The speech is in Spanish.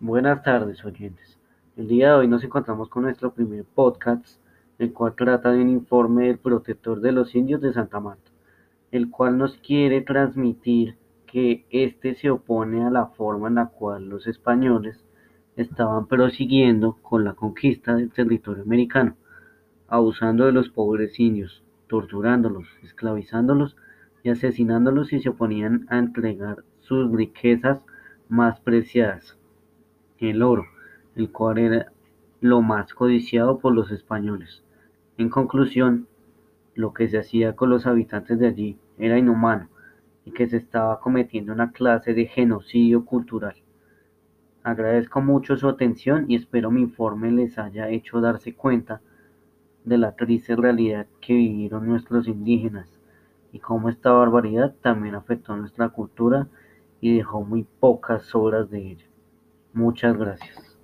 Buenas tardes, oyentes. El día de hoy nos encontramos con nuestro primer podcast, el cual trata de un informe del protector de los indios de Santa Marta, el cual nos quiere transmitir que éste se opone a la forma en la cual los españoles estaban prosiguiendo con la conquista del territorio americano, abusando de los pobres indios, torturándolos, esclavizándolos y asesinándolos si se oponían a entregar sus riquezas más preciadas el oro, el cual era lo más codiciado por los españoles. En conclusión, lo que se hacía con los habitantes de allí era inhumano y que se estaba cometiendo una clase de genocidio cultural. Agradezco mucho su atención y espero mi informe les haya hecho darse cuenta de la triste realidad que vivieron nuestros indígenas y cómo esta barbaridad también afectó nuestra cultura y dejó muy pocas obras de ella muchas gracias.